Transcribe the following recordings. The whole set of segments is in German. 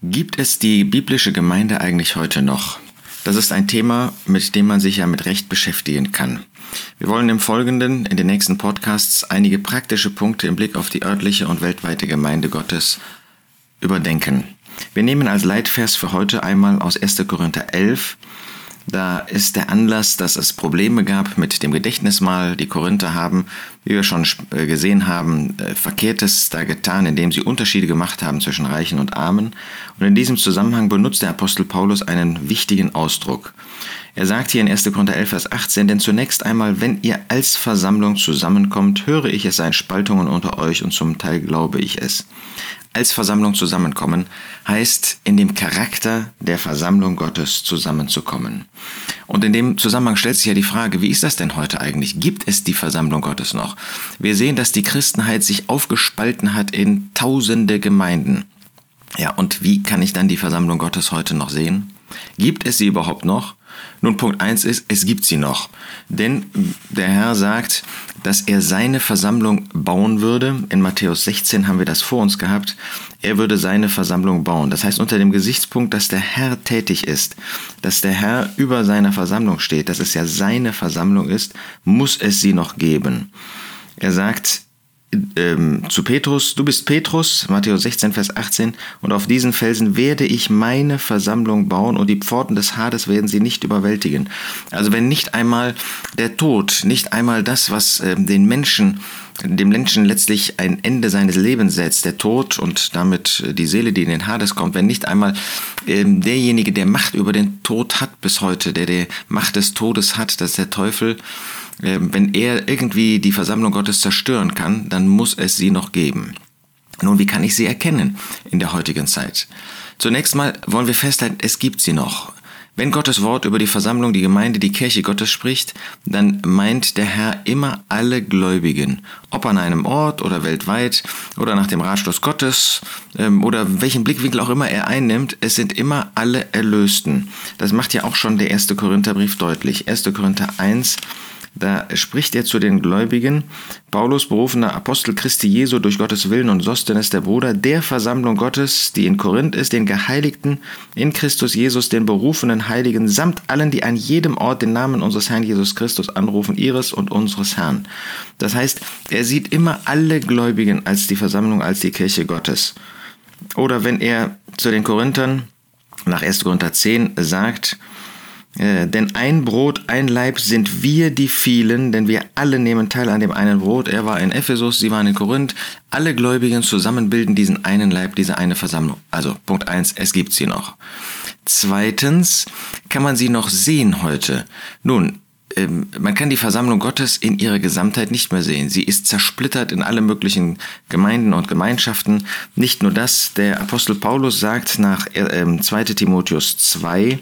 Gibt es die biblische Gemeinde eigentlich heute noch? Das ist ein Thema, mit dem man sich ja mit Recht beschäftigen kann. Wir wollen im Folgenden, in den nächsten Podcasts, einige praktische Punkte im Blick auf die örtliche und weltweite Gemeinde Gottes überdenken. Wir nehmen als Leitvers für heute einmal aus 1. Korinther 11, da ist der Anlass, dass es Probleme gab mit dem Gedächtnismal. Die Korinther haben, wie wir schon äh, gesehen haben, äh, Verkehrtes da getan, indem sie Unterschiede gemacht haben zwischen Reichen und Armen. Und in diesem Zusammenhang benutzt der Apostel Paulus einen wichtigen Ausdruck. Er sagt hier in 1. Korinther 11, Vers 18, denn zunächst einmal, wenn ihr als Versammlung zusammenkommt, höre ich, es seien Spaltungen unter euch und zum Teil glaube ich es als Versammlung zusammenkommen, heißt in dem Charakter der Versammlung Gottes zusammenzukommen. Und in dem Zusammenhang stellt sich ja die Frage, wie ist das denn heute eigentlich? Gibt es die Versammlung Gottes noch? Wir sehen, dass die Christenheit sich aufgespalten hat in tausende Gemeinden. Ja, und wie kann ich dann die Versammlung Gottes heute noch sehen? Gibt es sie überhaupt noch? Nun, Punkt eins ist, es gibt sie noch. Denn der Herr sagt, dass er seine Versammlung bauen würde. In Matthäus 16 haben wir das vor uns gehabt. Er würde seine Versammlung bauen. Das heißt unter dem Gesichtspunkt, dass der Herr tätig ist, dass der Herr über seiner Versammlung steht, dass es ja seine Versammlung ist, muss es sie noch geben. Er sagt, ähm, zu Petrus, du bist Petrus, Matthäus 16, Vers 18, und auf diesen Felsen werde ich meine Versammlung bauen und die Pforten des Hades werden sie nicht überwältigen. Also wenn nicht einmal der Tod, nicht einmal das, was äh, den Menschen dem Menschen letztlich ein Ende seines Lebens setzt, der Tod und damit die Seele, die in den Hades kommt, wenn nicht einmal ähm, derjenige, der Macht über den Tod hat bis heute, der die Macht des Todes hat, das ist der Teufel, äh, wenn er irgendwie die Versammlung Gottes zerstören kann, dann muss es sie noch geben. Nun, wie kann ich sie erkennen in der heutigen Zeit? Zunächst mal wollen wir festhalten, es gibt sie noch. Wenn Gottes Wort über die Versammlung, die Gemeinde, die Kirche Gottes spricht, dann meint der Herr immer alle Gläubigen, ob an einem Ort oder weltweit oder nach dem Ratschluss Gottes ähm, oder welchen Blickwinkel auch immer er einnimmt, es sind immer alle Erlösten. Das macht ja auch schon der erste Korintherbrief deutlich. 1. Korinther 1, da spricht er zu den Gläubigen, Paulus, berufener Apostel Christi Jesu durch Gottes Willen und Sostenes, der Bruder der Versammlung Gottes, die in Korinth ist, den Geheiligten in Christus Jesus, den berufenen Heiligen, samt allen, die an jedem Ort den Namen unseres Herrn Jesus Christus anrufen, ihres und unseres Herrn. Das heißt, er sieht immer alle Gläubigen als die Versammlung, als die Kirche Gottes. Oder wenn er zu den Korinthern nach 1. Korinther 10 sagt, äh, denn ein Brot, ein Leib sind wir die vielen, denn wir alle nehmen teil an dem einen Brot. Er war in Ephesus, sie waren in Korinth. Alle Gläubigen zusammen bilden diesen einen Leib, diese eine Versammlung. Also Punkt eins: es gibt sie noch. Zweitens kann man sie noch sehen heute. Nun, ähm, man kann die Versammlung Gottes in ihrer Gesamtheit nicht mehr sehen. Sie ist zersplittert in alle möglichen Gemeinden und Gemeinschaften. Nicht nur das, der Apostel Paulus sagt nach 2 äh, Timotheus 2,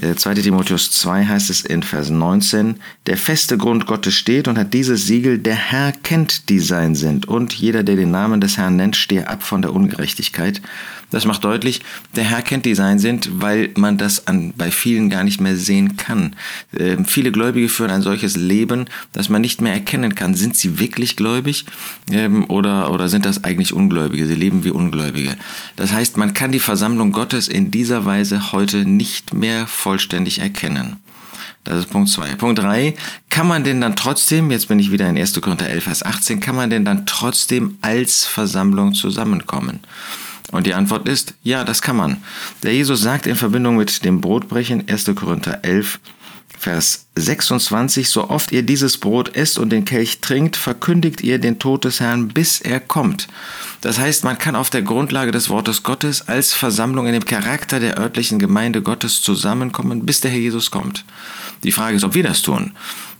2. Äh, Timotheus 2 heißt es in Vers 19, der feste Grund Gottes steht und hat dieses Siegel, der Herr kennt, die sein sind. Und jeder, der den Namen des Herrn nennt, stehe ab von der Ungerechtigkeit. Das macht deutlich, der Herr kennt, die sein sind, weil man das an, bei vielen gar nicht mehr sehen kann. Ähm, viele Gläubige führen ein solches Leben, dass man nicht mehr erkennen kann, sind sie wirklich gläubig ähm, oder, oder sind das eigentlich Ungläubige? Sie leben wie Ungläubige. Das heißt, man kann die Versammlung Gottes in dieser Weise heute nicht mehr vollständig erkennen. Das ist Punkt 2. Punkt 3. Kann man denn dann trotzdem, jetzt bin ich wieder in 1. Korinther 11, Vers 18, kann man denn dann trotzdem als Versammlung zusammenkommen? Und die Antwort ist, ja, das kann man. Der Jesus sagt in Verbindung mit dem Brotbrechen 1. Korinther 11, Vers 26, so oft ihr dieses Brot esst und den Kelch trinkt, verkündigt ihr den Tod des Herrn, bis er kommt. Das heißt, man kann auf der Grundlage des Wortes Gottes als Versammlung in dem Charakter der örtlichen Gemeinde Gottes zusammenkommen, bis der Herr Jesus kommt. Die Frage ist, ob wir das tun.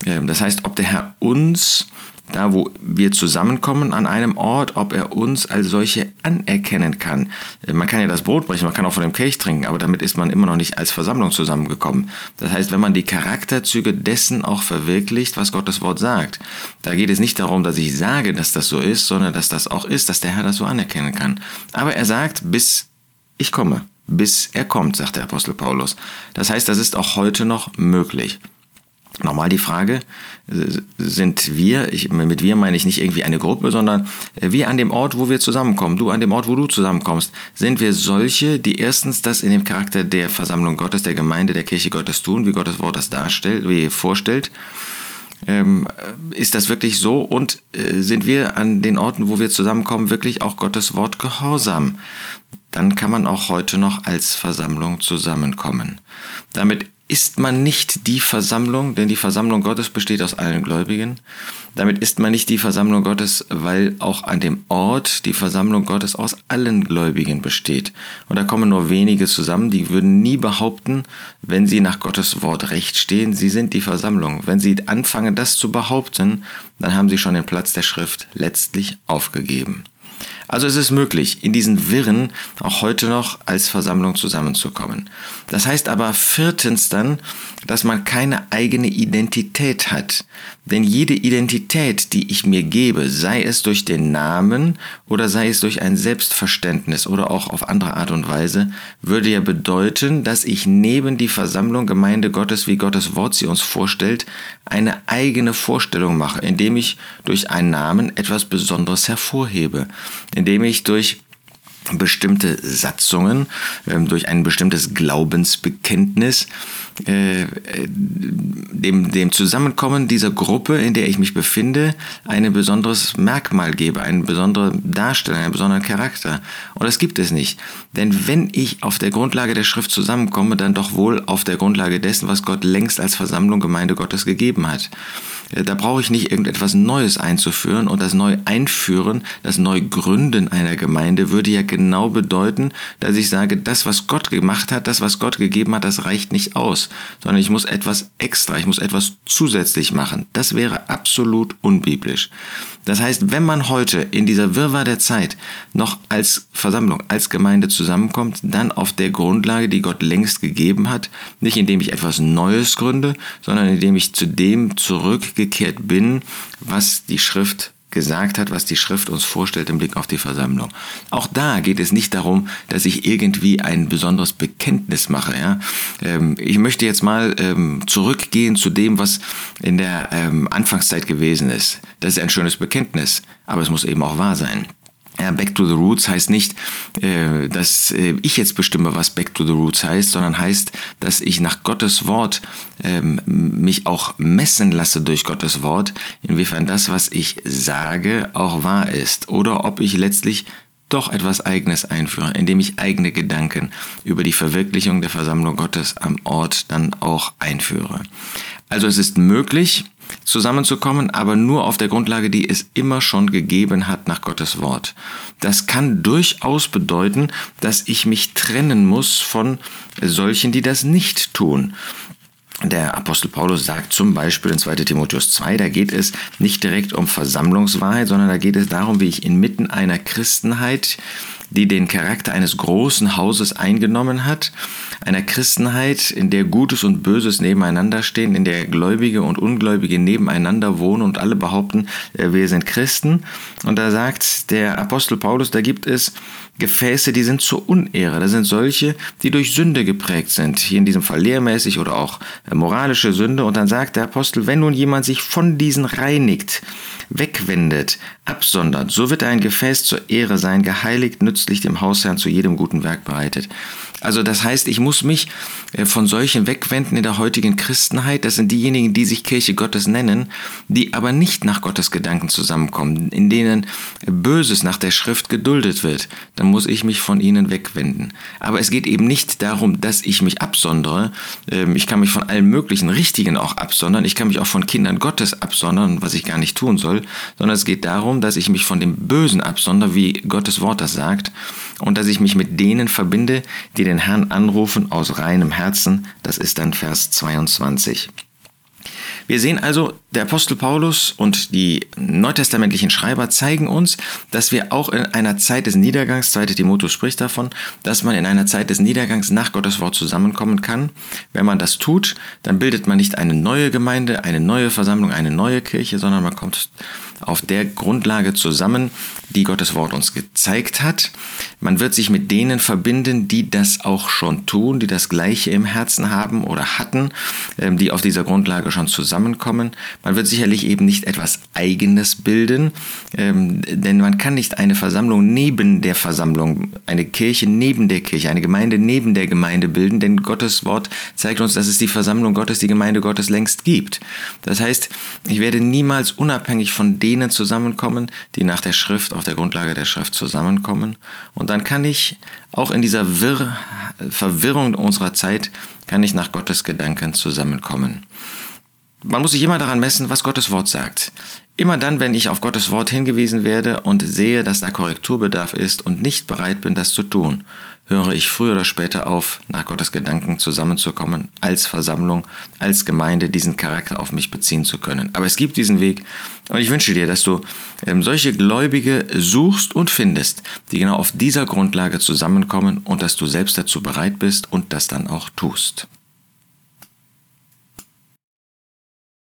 Das heißt, ob der Herr uns da wo wir zusammenkommen an einem Ort, ob er uns als solche anerkennen kann. Äh, man kann ja das Brot brechen, man kann auch von dem Kelch trinken, aber damit ist man immer noch nicht als Versammlung zusammengekommen. Das heißt, wenn man die Charakterzüge dessen auch verwirklicht, was Gottes Wort sagt, da geht es nicht darum, dass ich sage, dass das so ist, sondern dass das auch ist, dass der Herr das so anerkennen kann. Aber er sagt, bis ich komme, bis er kommt, sagt der Apostel Paulus. Das heißt, das ist auch heute noch möglich. Nochmal die Frage, sind wir, ich, mit wir meine ich nicht irgendwie eine Gruppe, sondern wir an dem Ort, wo wir zusammenkommen, du an dem Ort, wo du zusammenkommst, sind wir solche, die erstens das in dem Charakter der Versammlung Gottes, der Gemeinde, der Kirche Gottes tun, wie Gottes Wort das darstellt, wie vorstellt, ähm, ist das wirklich so und äh, sind wir an den Orten, wo wir zusammenkommen, wirklich auch Gottes Wort gehorsam? Dann kann man auch heute noch als Versammlung zusammenkommen. Damit ist man nicht die Versammlung, denn die Versammlung Gottes besteht aus allen Gläubigen. Damit ist man nicht die Versammlung Gottes, weil auch an dem Ort die Versammlung Gottes aus allen Gläubigen besteht. Und da kommen nur wenige zusammen, die würden nie behaupten, wenn sie nach Gottes Wort recht stehen, sie sind die Versammlung. Wenn sie anfangen, das zu behaupten, dann haben sie schon den Platz der Schrift letztlich aufgegeben. Also es ist möglich, in diesen Wirren auch heute noch als Versammlung zusammenzukommen. Das heißt aber viertens dann, dass man keine eigene Identität hat. Denn jede Identität, die ich mir gebe, sei es durch den Namen oder sei es durch ein Selbstverständnis oder auch auf andere Art und Weise, würde ja bedeuten, dass ich neben die Versammlung Gemeinde Gottes, wie Gottes Wort sie uns vorstellt, eine eigene Vorstellung mache, indem ich durch einen Namen etwas Besonderes hervorhebe, indem ich durch bestimmte Satzungen, ähm, durch ein bestimmtes Glaubensbekenntnis, äh, dem, dem Zusammenkommen dieser Gruppe, in der ich mich befinde, ein besonderes Merkmal gebe, eine besondere Darstellung, einen besonderen Charakter. Und das gibt es nicht. Denn wenn ich auf der Grundlage der Schrift zusammenkomme, dann doch wohl auf der Grundlage dessen, was Gott längst als Versammlung Gemeinde Gottes gegeben hat. Äh, da brauche ich nicht irgendetwas Neues einzuführen und das neu einführen, das neu gründen einer Gemeinde würde ja genau bedeuten, dass ich sage, das, was Gott gemacht hat, das, was Gott gegeben hat, das reicht nicht aus, sondern ich muss etwas extra, ich muss etwas zusätzlich machen. Das wäre absolut unbiblisch. Das heißt, wenn man heute in dieser Wirrwarr der Zeit noch als Versammlung, als Gemeinde zusammenkommt, dann auf der Grundlage, die Gott längst gegeben hat, nicht indem ich etwas Neues gründe, sondern indem ich zu dem zurückgekehrt bin, was die Schrift gesagt hat, was die Schrift uns vorstellt im Blick auf die Versammlung. Auch da geht es nicht darum, dass ich irgendwie ein besonderes Bekenntnis mache. Ja? Ähm, ich möchte jetzt mal ähm, zurückgehen zu dem, was in der ähm, Anfangszeit gewesen ist. Das ist ein schönes Bekenntnis, aber es muss eben auch wahr sein. Ja, Back to the Roots heißt nicht, äh, dass äh, ich jetzt bestimme, was Back to the Roots heißt, sondern heißt, dass ich nach Gottes Wort ähm, mich auch messen lasse durch Gottes Wort, inwiefern das, was ich sage, auch wahr ist oder ob ich letztlich doch etwas Eigenes einführe, indem ich eigene Gedanken über die Verwirklichung der Versammlung Gottes am Ort dann auch einführe. Also es ist möglich, zusammenzukommen, aber nur auf der Grundlage, die es immer schon gegeben hat nach Gottes Wort. Das kann durchaus bedeuten, dass ich mich trennen muss von solchen, die das nicht tun. Der Apostel Paulus sagt zum Beispiel in 2 Timotheus 2, da geht es nicht direkt um Versammlungswahrheit, sondern da geht es darum, wie ich inmitten einer Christenheit, die den Charakter eines großen Hauses eingenommen hat, einer Christenheit, in der Gutes und Böses nebeneinander stehen, in der Gläubige und Ungläubige nebeneinander wohnen und alle behaupten, äh, wir sind Christen. Und da sagt der Apostel Paulus, da gibt es Gefäße, die sind zur Unehre. Das sind solche, die durch Sünde geprägt sind. Hier in diesem Fall lehrmäßig oder auch äh, moralische Sünde. Und dann sagt der Apostel, wenn nun jemand sich von diesen reinigt, wegwendet, absondert, so wird ein Gefäß zur Ehre sein, geheiligt, nützlich dem Hausherrn zu jedem guten Werk bereitet. Also das heißt, ich muss mich äh, von solchen wegwenden in der heutigen Christenheit. Das sind diejenigen, die sich Kirche Gottes nennen, die aber nicht nach Gottes Gedanken zusammenkommen, in denen Böses nach der Schrift geduldet wird. Dann muss ich mich von ihnen wegwenden. Aber es geht eben nicht darum, dass ich mich absondere. Ähm, ich kann mich von allen möglichen Richtigen auch absondern. Ich kann mich auch von Kindern Gottes absondern, was ich gar nicht tun soll. Sondern es geht darum, dass ich mich von dem Bösen absondere, wie Gottes Wort das sagt. Und dass ich mich mit denen verbinde, die den Herrn anrufen aus reinem Herzen. Das ist dann Vers 22. Wir sehen also, der Apostel Paulus und die neutestamentlichen Schreiber zeigen uns, dass wir auch in einer Zeit des Niedergangs, 2. Timotheus spricht davon, dass man in einer Zeit des Niedergangs nach Gottes Wort zusammenkommen kann. Wenn man das tut, dann bildet man nicht eine neue Gemeinde, eine neue Versammlung, eine neue Kirche, sondern man kommt auf der Grundlage zusammen, die Gottes Wort uns gezeigt hat. Man wird sich mit denen verbinden, die das auch schon tun, die das Gleiche im Herzen haben oder hatten, ähm, die auf dieser Grundlage schon zusammenkommen. Man wird sicherlich eben nicht etwas Eigenes bilden, ähm, denn man kann nicht eine Versammlung neben der Versammlung, eine Kirche neben der Kirche, eine Gemeinde neben der Gemeinde bilden, denn Gottes Wort zeigt uns, dass es die Versammlung Gottes, die Gemeinde Gottes längst gibt. Das heißt, ich werde niemals unabhängig von denen zusammenkommen, die nach der Schrift, auf der Grundlage der Schrift zusammenkommen. Und dann kann ich auch in dieser Wirr Verwirrung unserer Zeit, kann ich nach Gottes Gedanken zusammenkommen. Man muss sich immer daran messen, was Gottes Wort sagt. Immer dann, wenn ich auf Gottes Wort hingewiesen werde und sehe, dass da Korrekturbedarf ist und nicht bereit bin, das zu tun, höre ich früher oder später auf, nach Gottes Gedanken zusammenzukommen, als Versammlung, als Gemeinde diesen Charakter auf mich beziehen zu können. Aber es gibt diesen Weg und ich wünsche dir, dass du ähm, solche Gläubige suchst und findest, die genau auf dieser Grundlage zusammenkommen und dass du selbst dazu bereit bist und das dann auch tust.